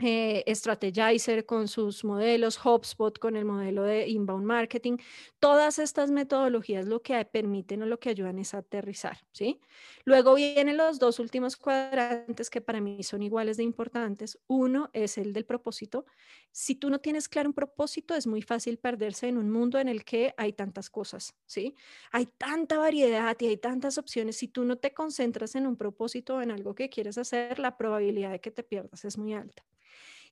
eh, Strategizer con sus modelos, HubSpot con el modelo de inbound marketing. Todas estas metodologías lo que permiten o lo que ayudan es aterrizar, ¿sí? Luego vienen los dos últimos cuadrantes que para mí son iguales de importantes. Uno es el del propósito. Si tú no tienes claro un propósito, es muy fácil perderse en un mundo en el que hay tantas cosas, ¿sí? Hay tanta variedad y hay tantas opciones. Si tú no te concentras en un propósito o en algo que quieres hacer, la probabilidad de que te pierdas es muy alta.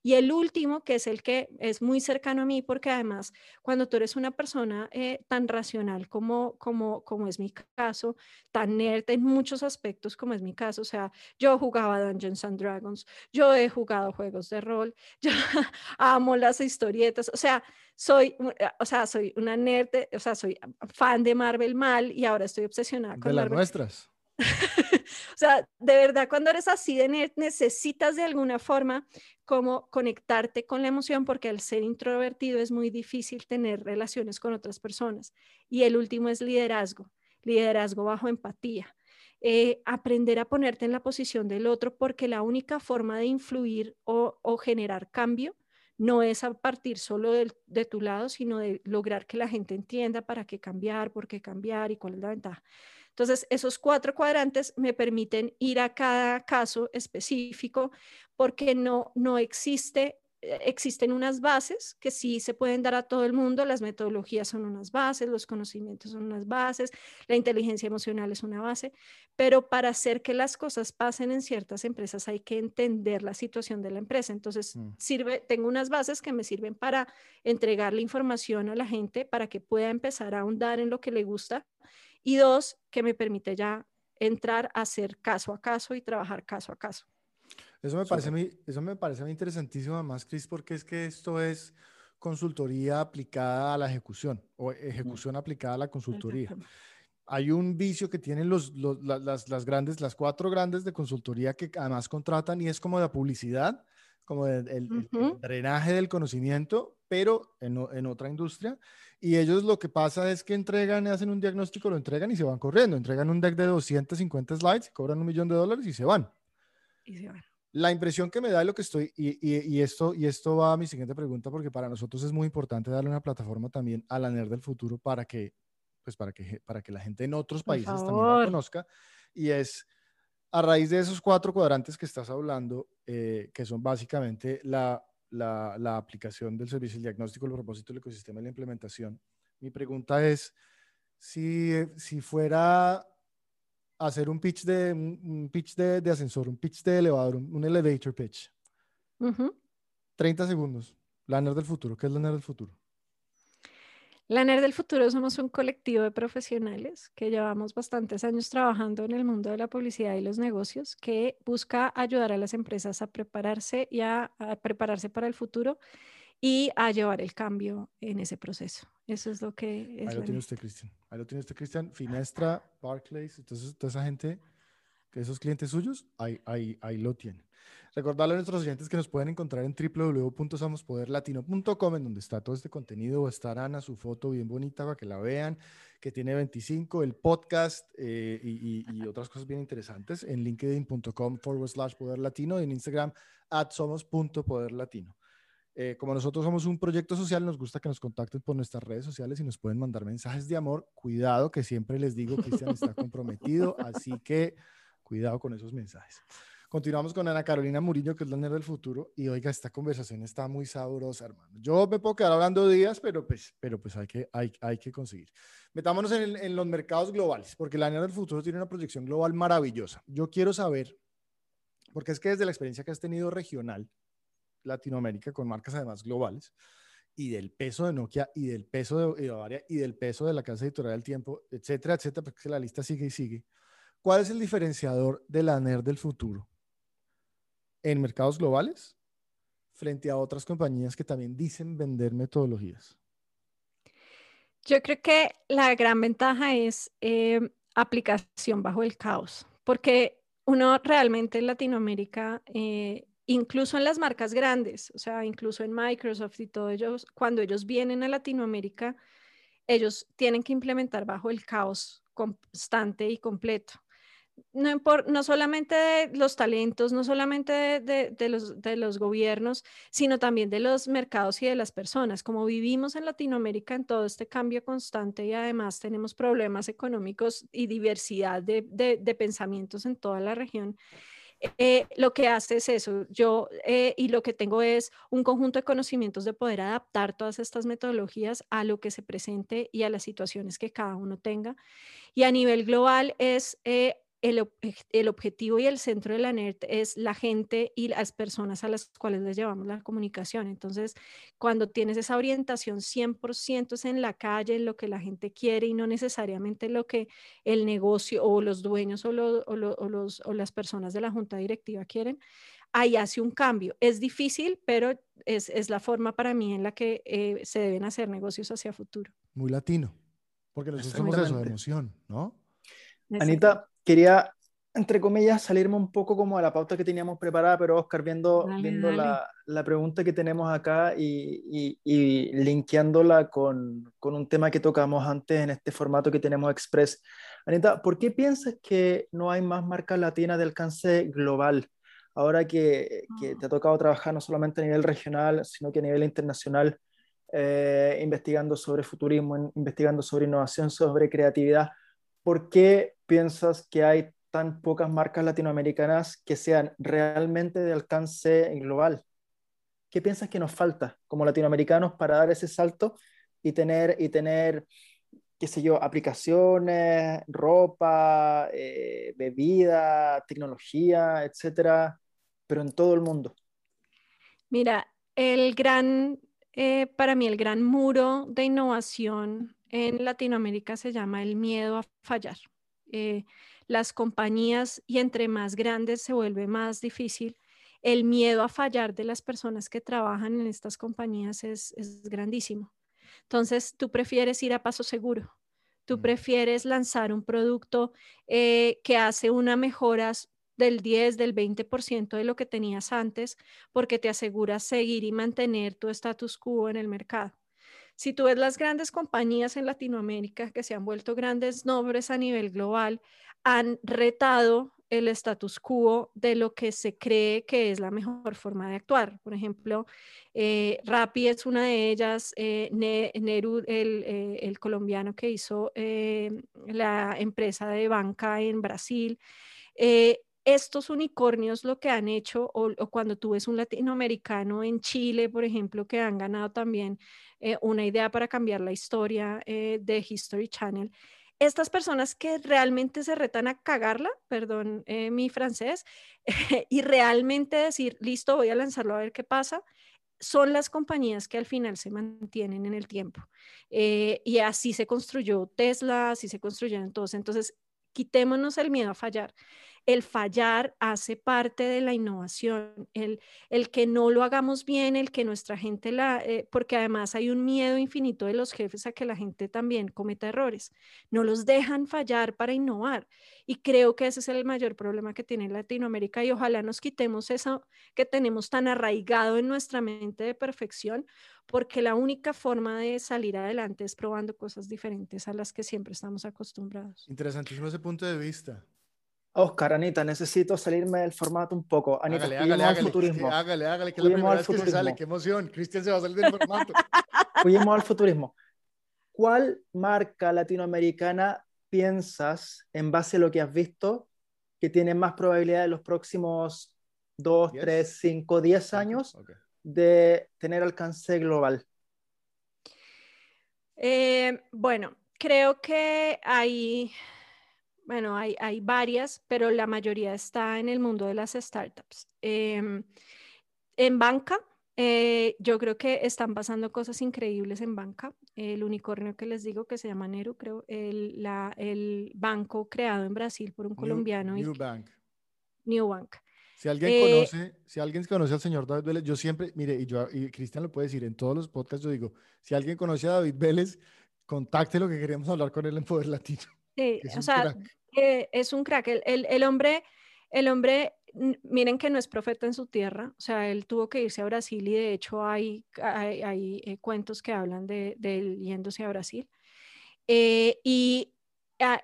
Y el último, que es el que es muy cercano a mí, porque además cuando tú eres una persona eh, tan racional como, como, como es mi caso, tan nerd en muchos aspectos como es mi caso, o sea, yo jugaba Dungeons and Dragons, yo he jugado juegos de rol, (laughs) yo amo las historietas, o sea, soy, eh, o sea, soy una nerd, o sea, soy fan de Marvel mal y ahora estoy obsesionada con de las nuestras. (laughs) o sea, de verdad, cuando eres así de necesitas de alguna forma como conectarte con la emoción, porque al ser introvertido es muy difícil tener relaciones con otras personas. Y el último es liderazgo, liderazgo bajo empatía. Eh, aprender a ponerte en la posición del otro, porque la única forma de influir o, o generar cambio no es a partir solo de, tu lado, sino de lograr que la gente entienda para qué cambiar, por qué cambiar y cuál es la ventaja. Entonces, esos cuatro cuadrantes me permiten ir a cada caso específico porque no, no existe eh, existen unas bases que sí se pueden dar a todo el mundo, las metodologías son unas bases, los conocimientos son unas bases, la inteligencia emocional es una base, pero para hacer que las cosas pasen en ciertas empresas hay que entender la situación de la empresa. Entonces, mm. sirve, tengo unas bases que me sirven para entregar la información a la gente para que pueda empezar a ahondar en lo que le gusta y dos, que me permite ya entrar a hacer caso a caso y trabajar caso a caso. Eso me, parece muy, eso me parece muy interesantísimo, además, Cris, porque es que esto es consultoría aplicada a la ejecución o ejecución aplicada a la consultoría. Hay un vicio que tienen los, las, las, grandes, las cuatro grandes de consultoría que además contratan y es como de publicidad, como el, drenaje del conocimiento, pero en, en, otra industria. Y ellos lo que pasa es que entregan, hacen un diagnóstico, lo entregan y se van corriendo. Entregan un deck de 250 slides, cobran un millón de dólares y se van. Y se van. La impresión que me da de lo que estoy, y, esto, y esto va a mi siguiente pregunta, porque para nosotros es muy importante darle una plataforma también a la NER del futuro para que, pues para que, para que la gente en otros países también la conozca. Y es, a raíz de esos cuatro cuadrantes que estás hablando, eh, que son básicamente la, la, la, aplicación del servicio, el diagnóstico, el propósito, el ecosistema y la implementación, mi pregunta es, si, si fuera hacer un pitch de, un pitch de, de ascensor, un pitch de elevador, un, elevator pitch. 30 segundos. La NER del futuro. ¿Qué es la NER del futuro? La NER del futuro somos un colectivo de profesionales que llevamos bastantes años trabajando en el mundo de la publicidad y los negocios que busca ayudar a las empresas a prepararse y a prepararse para el futuro y a llevar el cambio en ese proceso. Eso es lo que es. Ahí lo tiene usted, Cristian. Ahí lo tiene usted, Cristian. Finestra, Barclays, entonces toda esa gente, que esos clientes suyos, ahí, ahí, ahí lo tienen. Recordarle a nuestros oyentes que nos pueden encontrar en www.samospoderlatino.com, en donde está todo este contenido. Estar Ana, su foto bien bonita para que la vean, que tiene 25, el podcast eh, y, y, otras cosas bien interesantes en linkedin.com forward slash poder latino y en Instagram at somos.poderlatino. Eh, como nosotros somos un proyecto social, nos gusta que nos contacten por nuestras redes sociales y nos pueden mandar mensajes de amor. Cuidado, que siempre les digo, Cristian está comprometido, así que cuidado con esos mensajes. Continuamos con Ana Carolina Murillo, que es la nerd del futuro. Y oiga, esta conversación está muy sabrosa, hermano. Yo me puedo quedar hablando días, pero pues, pero pues hay, que, hay, hay que conseguir. Metámonos en, en los mercados globales, porque la nerd del futuro tiene una proyección global maravillosa. Yo quiero saber, porque es que desde la experiencia que has tenido regional, Latinoamérica con marcas además globales y del peso de Nokia y del peso de Bavaria y del peso de la casa editorial del tiempo, etcétera, etcétera, porque la lista sigue y sigue. ¿Cuál es el diferenciador de la NER del futuro en mercados globales frente a otras compañías que también dicen vender metodologías? Yo creo que la gran ventaja es eh, aplicación bajo el caos, porque uno realmente en Latinoamérica eh, incluso en las marcas grandes, o sea, incluso en Microsoft y todo ellos, cuando ellos vienen a Latinoamérica, ellos tienen que implementar bajo el caos constante y completo. No, no solamente de los talentos, no solamente de, los, de los gobiernos, sino también de los mercados y de las personas. Como vivimos en Latinoamérica en todo este cambio constante y además tenemos problemas económicos y diversidad de, de pensamientos en toda la región, eh, lo que hace es eso. Yo eh, y lo que tengo es un conjunto de conocimientos de poder adaptar todas estas metodologías a lo que se presente y a las situaciones que cada uno tenga. Y a nivel global es eh, el, objetivo y el centro de la NERD es la gente y las personas a las cuales les llevamos la comunicación. Entonces, cuando tienes esa orientación 100% es en la calle, en lo que la gente quiere y no necesariamente lo que el negocio o los dueños o, los, o las personas de la junta directiva quieren, ahí hace un cambio. Es difícil, pero es, la forma para mí en la que eh, se deben hacer negocios hacia futuro. Muy latino, porque nosotros somos eso, emoción, ¿no? Anita, quería, entre comillas, salirme un poco como a la pauta que teníamos preparada, pero Oscar, viendo, viendo La, la, pregunta que tenemos acá y, y, y linkeándola con, con, un tema que tocamos antes en este formato que tenemos Express. Anita, ¿por qué piensas que no hay más marcas latinas de alcance global? ahora que, que, te ha tocado trabajar no solamente a nivel regional, sino que a nivel internacional, eh, investigando sobre futurismo, investigando sobre innovación, sobre creatividad, ¿por qué piensas que hay tan pocas marcas latinoamericanas que sean realmente de alcance global? ¿Qué piensas que nos falta como latinoamericanos para dar ese salto y tener, y tener qué sé yo, aplicaciones, ropa, eh, bebida, tecnología, etcétera, pero en todo el mundo? Mira, el gran, eh, para mí el gran muro de innovación en Latinoamérica se llama el miedo a fallar. Eh, las compañías y entre más grandes se vuelve más difícil el miedo a fallar de las personas que trabajan en estas compañías es, grandísimo. Entonces, tú prefieres ir a paso seguro. Tú mm. prefieres lanzar un producto eh, que hace una mejora del 10, del 20% de lo que tenías antes, porque te aseguras seguir y mantener tu status quo en el mercado. Si tú ves las grandes compañías en Latinoamérica que se han vuelto grandes nombres a nivel global, han retado el status quo de lo que se cree que es la mejor forma de actuar. Por ejemplo, eh, es una de ellas, eh, Neru, eh, el, colombiano que hizo la empresa de banca en Brasil. estos unicornios lo que han hecho, o, o, cuando tú ves un latinoamericano en Chile, por ejemplo, que han ganado también una idea para cambiar la historia de History Channel, estas personas que realmente se retan a cagarla, perdón eh, mi francés, (laughs) y realmente decir, listo, voy a lanzarlo a ver qué pasa, son las compañías que al final se mantienen en el tiempo. Eh, y así se construyó Tesla, así se construyeron todos. Entonces, quitémonos el miedo a fallar el fallar hace parte de la innovación, el, el que no lo hagamos bien, el que nuestra gente la, eh, porque además hay un miedo infinito de los jefes a que la gente también cometa errores, no los dejan fallar para innovar. Y creo que ese es el mayor problema que tiene Latinoamérica y ojalá nos quitemos eso que tenemos tan arraigado en nuestra mente de perfección, porque la única forma de salir adelante es probando cosas diferentes a las que siempre estamos acostumbrados. Interesantísimo ese punto de vista. Oscar, Anita, necesito salirme del formato un poco. Anita, hágale, hágale, al futurismo. hágale, hágale, que es la primera vez que se sale. ¡Qué emoción! Cristian se va a salir del formato. (laughs) Fuimos al futurismo. ¿Cuál marca latinoamericana piensas, en base a lo que has visto, que tiene más probabilidad en los próximos 2, 3, 5, 10 años de tener alcance global? Eh, bueno, creo que hay bueno, hay, varias, pero la mayoría está en el mundo de las startups. Em, en banca, eh, yo creo que están pasando cosas increíbles en banca. El unicornio que les digo que se llama Neru, creo, el, el banco creado en Brasil por un colombiano. New Bank. New Bank. Si alguien eh, conoce, si alguien conoce al señor David Vélez, yo siempre, mire, y yo y Cristian lo puede decir en todos los podcasts, yo digo, si alguien conoce a David Vélez, contacte lo que queríamos hablar con él en Poder Latino. Sí, o sea, eh, es un crack. El, hombre, el hombre, miren que no es profeta en su tierra, o sea, él tuvo que irse a Brasil y de hecho hay, hay, eh, cuentos que hablan de, él yéndose a Brasil. Eh, y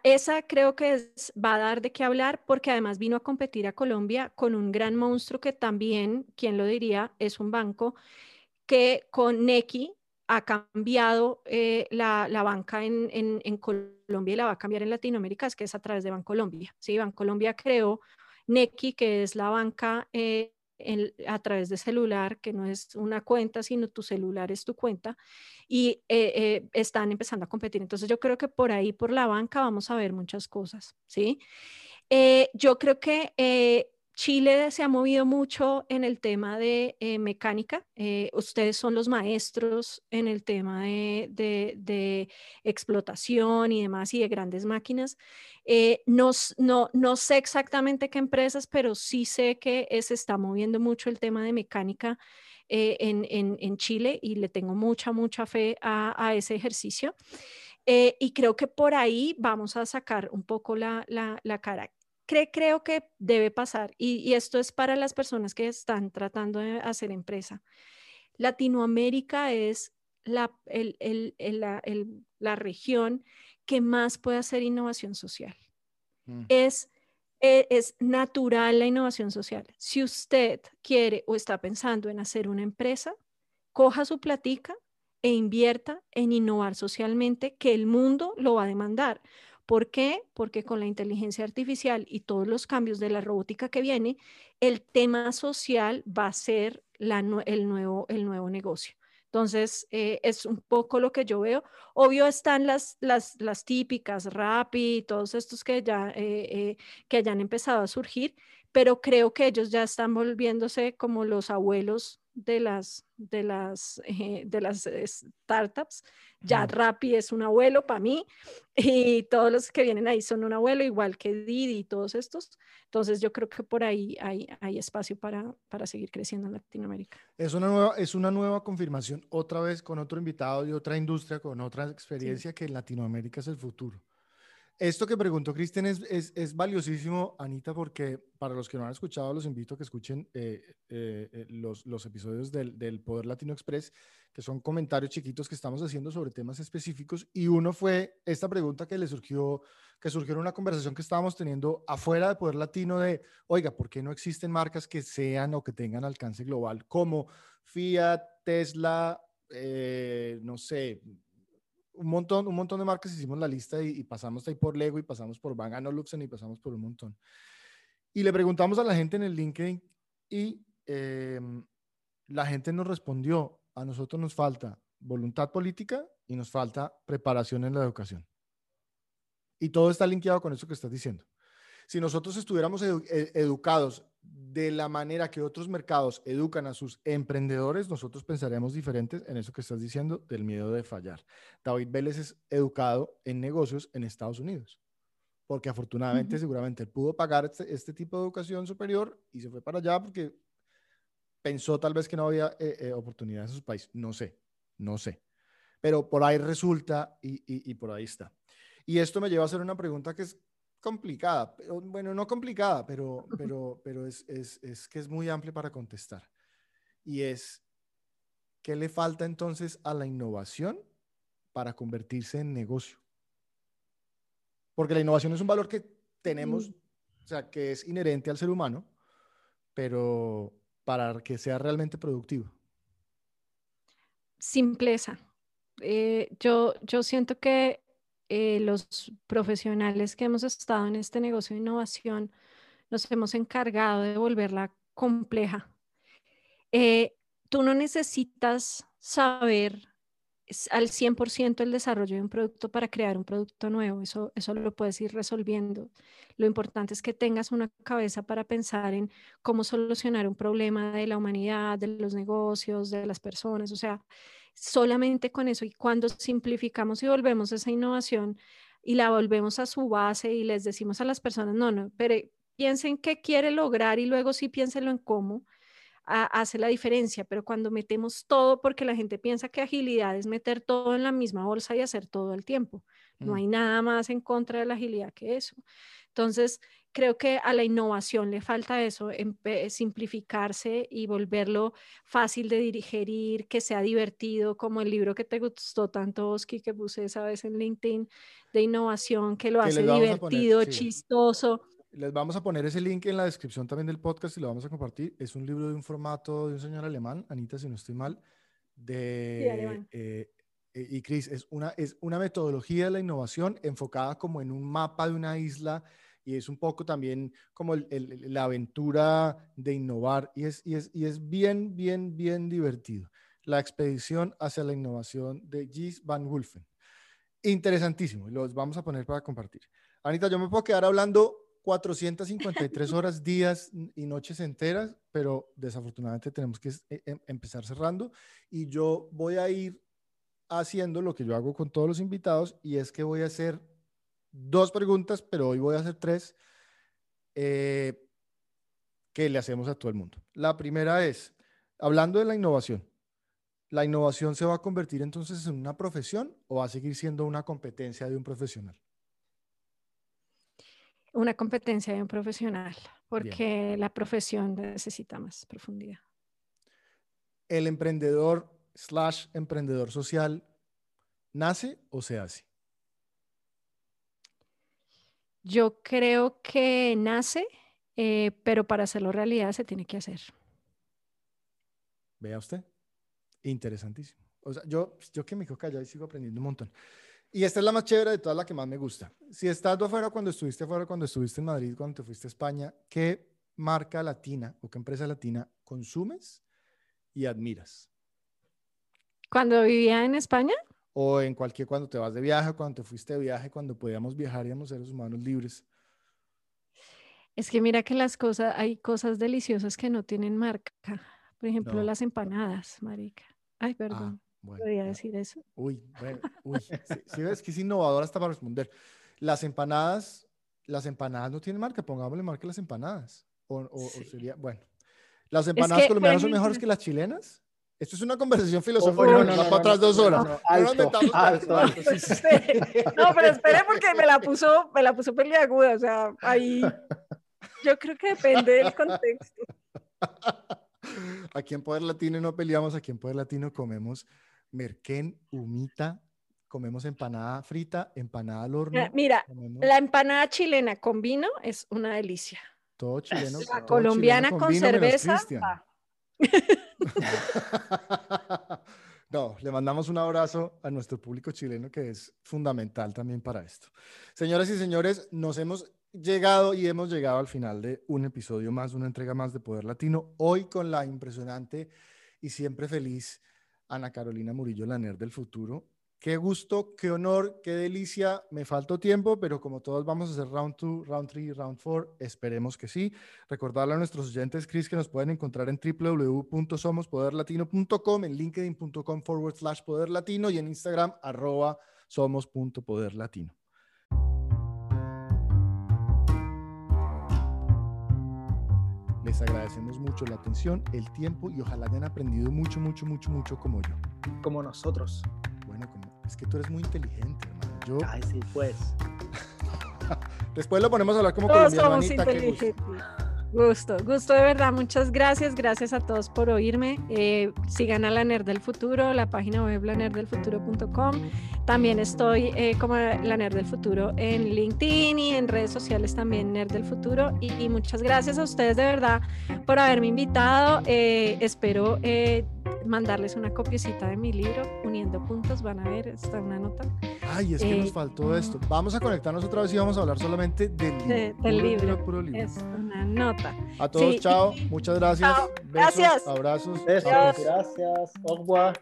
esa creo que va a dar de qué hablar porque además vino a competir a Colombia con un gran monstruo que también, quien lo diría, es un banco que con Neki, ha cambiado eh, la, banca en, Colombia y la va a cambiar en Latinoamérica, es que es a través de Bancolombia. ¿sí? Bancolombia creó Neki, que es la banca eh, a través de celular, que no es una cuenta, sino tu celular es tu cuenta, y eh, están empezando a competir. Entonces yo creo que por ahí, por la banca, vamos a ver muchas cosas. ¿sí? yo creo que Chile se ha movido mucho en el tema de eh, mecánica. Eh, ustedes son los maestros en el tema de, explotación y demás y de grandes máquinas. Eh, no, sé exactamente qué empresas, pero sí sé que se está moviendo mucho el tema de mecánica en, Chile y le tengo mucha, mucha fe a, ese ejercicio. y creo que por ahí vamos a sacar un poco la, la, la cara creo que debe pasar, y, esto es para las personas que están tratando de hacer empresa. Latinoamérica es la, la, región que más puede hacer innovación social. Mm. Es eh, es natural la innovación social. Si usted quiere o está pensando en hacer una empresa, coja su platica e invierta en innovar socialmente, que el mundo lo va a demandar. ¿Por qué? Porque con la inteligencia artificial y todos los cambios de la robótica que viene, el tema social va a ser el, nuevo, el nuevo negocio. Entonces, eh, es un poco lo que yo veo. Obvio están las, las, las típicas, Rappi todos estos que ya eh, eh, que hayan empezado a surgir, pero creo que ellos ya están volviéndose como los abuelos de las, de las, de las startups. Ya Rappi es un abuelo para mí (laughs) y todos los que vienen ahí son un abuelo, igual que Didi y todos estos. Entonces yo creo que por ahí hay, hay espacio para, para seguir creciendo en Latinoamérica. Es una, nueva, es una nueva confirmación, otra vez con otro invitado y otra industria, con otra experiencia, que Latinoamérica es el futuro. Esto que preguntó Cristian es, es, es, valiosísimo, Anita, porque para los que no han escuchado, los invito a que escuchen eh, eh, eh, los, los, episodios del, del, Poder Latino Express, que son comentarios chiquitos que estamos haciendo sobre temas específicos. Y uno fue esta pregunta que le surgió, que surgió en una conversación que estábamos teniendo afuera de Poder Latino de, oiga, ¿por qué no existen marcas que sean o que tengan alcance global como Fiat, Tesla, no sé, un montón, un montón de marcas hicimos la lista y, pasamos ahí por Lego y pasamos por Bang Luxen y pasamos por un montón. Y le preguntamos a la gente en el LinkedIn y em, la gente nos respondió, a nosotros nos falta voluntad política y nos falta preparación en la educación. Y todo está linkeado con eso que estás diciendo. Si nosotros estuviéramos e, educados de la manera que otros mercados educan a sus emprendedores, nosotros pensaremos diferentes en eso que estás diciendo del miedo de fallar. David Vélez es educado en negocios en Estados Unidos, porque afortunadamente seguramente pudo pagar este, este, tipo de educación superior y se fue para allá porque pensó tal vez que no había eh, eh, oportunidades en su país. No sé, no sé. Pero por ahí resulta y, y por ahí está. Y esto me lleva a hacer una pregunta que es complicada, pero, bueno, no complicada, pero, (laughs) pero, pero es, es, es, que es muy amplia para contestar. Y es, ¿qué le falta entonces a la innovación para convertirse en negocio? Porque la innovación es un valor que tenemos, o sea, que es inherente al ser humano, pero para que sea realmente productivo. Simpleza. Eh, yo, yo siento que eh, los profesionales que hemos estado en este negocio de innovación nos hemos encargado de volverla compleja. Eh, tú no necesitas saber al 100% el desarrollo de un producto para crear un producto nuevo, eso, eso lo puedes ir resolviendo. Lo importante es que tengas una cabeza para pensar en cómo solucionar un problema de la humanidad, de los negocios, de las personas, o sea, solamente con eso y cuando simplificamos y volvemos esa innovación y la volvemos a su base y les decimos a las personas, no, no, pero piensen qué quiere lograr y luego sí piénsenlo en cómo, hace la diferencia, pero cuando metemos todo, porque la gente piensa que agilidad es meter todo en la misma bolsa y hacer todo el tiempo. No mm. hay nada más en contra de la agilidad que eso. Entonces, creo que a la innovación le falta eso, simplificarse y volverlo fácil de digerir, que sea divertido, como el libro que te gustó tanto, Oski, que puse esa vez en LinkedIn, de innovación, que lo hace divertido, chistoso. Les vamos a poner ese link en la descripción también del podcast y lo vamos a compartir. Es un libro de un formato de un señor alemán, Anita, si no estoy mal, de... Eh, eh, y Cris, es una, es una metodología de la innovación enfocada como en un mapa de una isla y es un poco también como la aventura de innovar y es, y, es, y es bien, bien, bien divertido. La expedición hacia la innovación de Gis Van Wolfen. Interesantísimo, los vamos a poner para compartir. Anita, yo me puedo quedar hablando 453 (laughs) horas, días y noches enteras, pero desafortunadamente tenemos que eh, em, empezar cerrando y yo voy a ir haciendo lo que yo hago con todos los invitados y es que voy a hacer dos preguntas, pero hoy voy a hacer tres eh, que le hacemos a todo el mundo. La primera es, hablando de la innovación, ¿la innovación se va a convertir entonces en una profesión o va a seguir siendo una competencia de un profesional? Una competencia de un profesional, porque la profesión necesita más profundidad. ¿El emprendedor slash emprendedor social nace o se hace? Yo creo que nace, eh, pero para hacerlo realidad se tiene que hacer. Vea usted. Interesantísimo. O sea, yo, yo que me quedo callado y sigo aprendiendo un montón. Y esta es la más chévere de todas, la que más me gusta. Si estás afuera cuando estuviste afuera, cuando estuviste en Madrid, cuando te fuiste a España, ¿qué marca latina o qué empresa latina consumes y admiras? Cuando vivía en España. O en cualquier, cuando te vas de viaje, cuando te fuiste de viaje, cuando podíamos viajar y éramos seres humanos libres. Es que mira que las cosas, hay cosas deliciosas que no tienen marca. Por ejemplo, las empanadas, marica. Ay, perdón. Ah, ¿Podría decir eso? Uy, bueno, uy. (laughs) Si ves que es innovadora hasta para responder. Las empanadas, las empanadas no tienen marca, pongámosle marca a las empanadas. O, sería, bueno. ¿Las empanadas colombianas son mejores que las chilenas? Esto es una conversación filosófica. no, no, no, para otras dos horas. (laughs) No, pero espere porque me la puso, me la puso peliaguda. O sea, ahí (laughs) yo creo que depende del contexto. Aquí en Poder Latino no peleamos, aquí en Poder Latino comemos merquén, humita, comemos empanada frita, empanada al horno. Mira, la empanada chilena con vino es una delicia. Todo chileno. La colombiana con, cerveza. (laughs) (laughs) no, le mandamos un abrazo a nuestro público chileno que es fundamental también para esto. Señoras y señores, nos hemos llegado y hemos llegado al final de un episodio más, una entrega más de Poder Latino. Hoy con la impresionante y siempre feliz Ana Carolina Murillo, la NER del futuro. Qué gusto, qué honor, qué delicia. Me faltó tiempo, pero como todos vamos a hacer round 2, round 3, round 4, esperemos que sí. Recordarle a nuestros oyentes, Chris, que nos pueden encontrar en www.somospoderlatino.com, en linkedin.com forward slash poderlatino y en Instagram arroba somos.poderlatino. Les agradecemos mucho la atención, el tiempo y ojalá hayan aprendido mucho, mucho, mucho, mucho como yo. Como nosotros. Es que tú eres muy inteligente, hermano. Yo... Ay, sí, pues. (laughs) Después lo ponemos a hablar como Todos somos inteligentes. Gusto, gusto de verdad. Muchas gracias. Gracias a todos por oírme. Eh, sigan a la Nerd del Futuro, la página web lanerdelfuturo.com. También estoy eh, como la Nerd del Futuro en LinkedIn y en redes sociales también Nerd del Futuro. Y, muchas gracias a ustedes de verdad por haberme invitado. Eh, espero mandarles una copiecita de mi libro, Uniendo Puntos, van a ver, está una nota. Ay, es que nos faltó esto. Vamos a conectarnos otra vez y vamos a hablar solamente del libro. del libro. Es una nota. A todos, chao. Muchas gracias. gracias. Abrazos. Besos. Gracias. Au